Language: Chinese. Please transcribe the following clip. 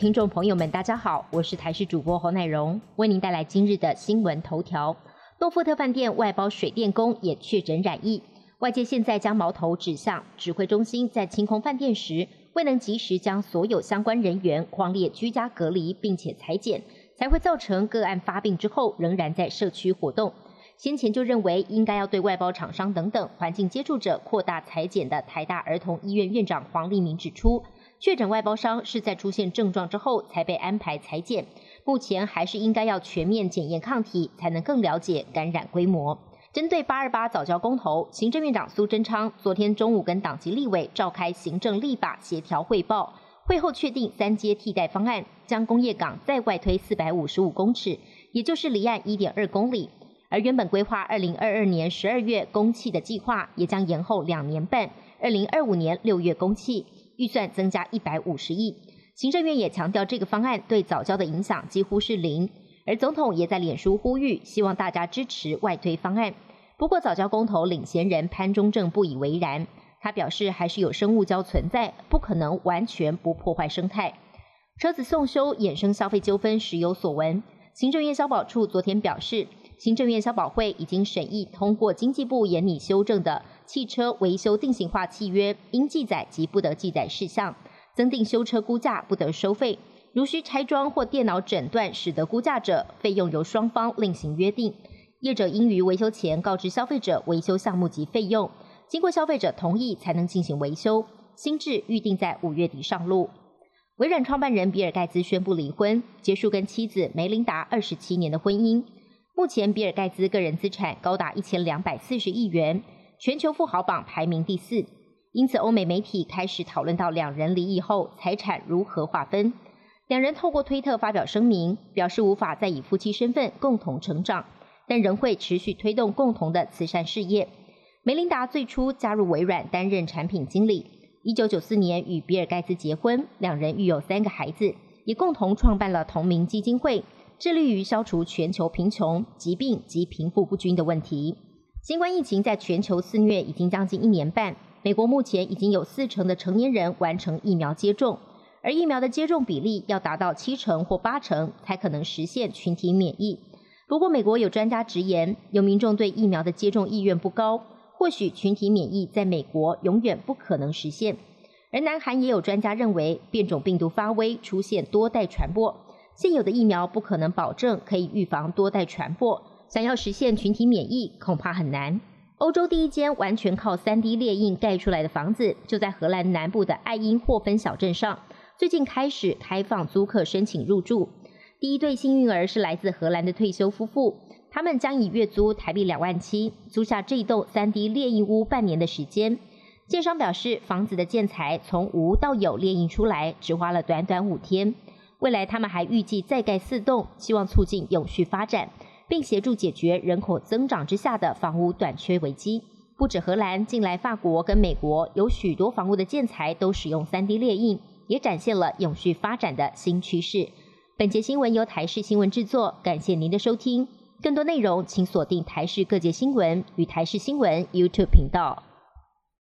听众朋友们，大家好，我是台视主播侯乃荣，为您带来今日的新闻头条。诺富特饭店外包水电工也确诊染疫，外界现在将矛头指向指挥中心在清空饭店时，未能及时将所有相关人员框列居家隔离，并且裁剪，才会造成个案发病之后仍然在社区活动。先前就认为应该要对外包厂商等等环境接触者扩大裁剪的台大儿童医院院长黄立明指出。确诊外包商是在出现症状之后才被安排裁剪，目前还是应该要全面检验抗体，才能更了解感染规模。针对八二八早教公投，行政院长苏贞昌昨天中午跟党籍立委召开行政立法协调汇报，会后确定三阶替代方案，将工业港再外推四百五十五公尺，也就是离岸一点二公里。而原本规划二零二二年十二月公气的计划，也将延后两年半，二零二五年六月公气。预算增加一百五十亿，行政院也强调这个方案对早教的影响几乎是零，而总统也在脸书呼吁，希望大家支持外推方案。不过早教公投领衔人潘中正不以为然，他表示还是有生物胶存在，不可能完全不破坏生态。车子送修衍生消费纠纷时有所闻，行政院消保处昨天表示，行政院消保会已经审议通过经济部严拟修正的。汽车维修定型化契约应记载及不得记载事项，增订修车估价不得收费。如需拆装或电脑诊断使得估价者，费用由双方另行约定。业者应于维修前告知消费者维修项目及费用，经过消费者同意才能进行维修。新制预定在五月底上路。微软创办人比尔盖茨宣布离婚，结束跟妻子梅琳达二十七年的婚姻。目前比尔盖茨个人资产高达一千两百四十亿元。全球富豪榜排名第四，因此欧美媒体开始讨论到两人离异后财产如何划分。两人透过推特发表声明，表示无法再以夫妻身份共同成长，但仍会持续推动共同的慈善事业。梅琳达最初加入微软担任产品经理，一九九四年与比尔盖茨结婚，两人育有三个孩子，也共同创办了同名基金会，致力于消除全球贫穷、疾病及贫富不均的问题。新冠疫情在全球肆虐已经将近一年半，美国目前已经有四成的成年人完成疫苗接种，而疫苗的接种比例要达到七成或八成才可能实现群体免疫。不过，美国有专家直言，有民众对疫苗的接种意愿不高，或许群体免疫在美国永远不可能实现。而南韩也有专家认为，变种病毒发威，出现多代传播，现有的疫苗不可能保证可以预防多代传播。想要实现群体免疫，恐怕很难。欧洲第一间完全靠三 D 列印盖出来的房子，就在荷兰南部的爱因霍芬小镇上。最近开始开放租客申请入住。第一对幸运儿是来自荷兰的退休夫妇，他们将以月租台币两万七租下这栋三 D 列印屋半年的时间。建商表示，房子的建材从无到有列印出来，只花了短短五天。未来他们还预计再盖四栋，希望促进永续发展。并协助解决人口增长之下的房屋短缺危机。不止荷兰，近来法国跟美国有许多房屋的建材都使用 3D 列印，也展现了永续发展的新趋势。本节新闻由台视新闻制作，感谢您的收听。更多内容请锁定台视各界新闻与台视新闻 YouTube 频道。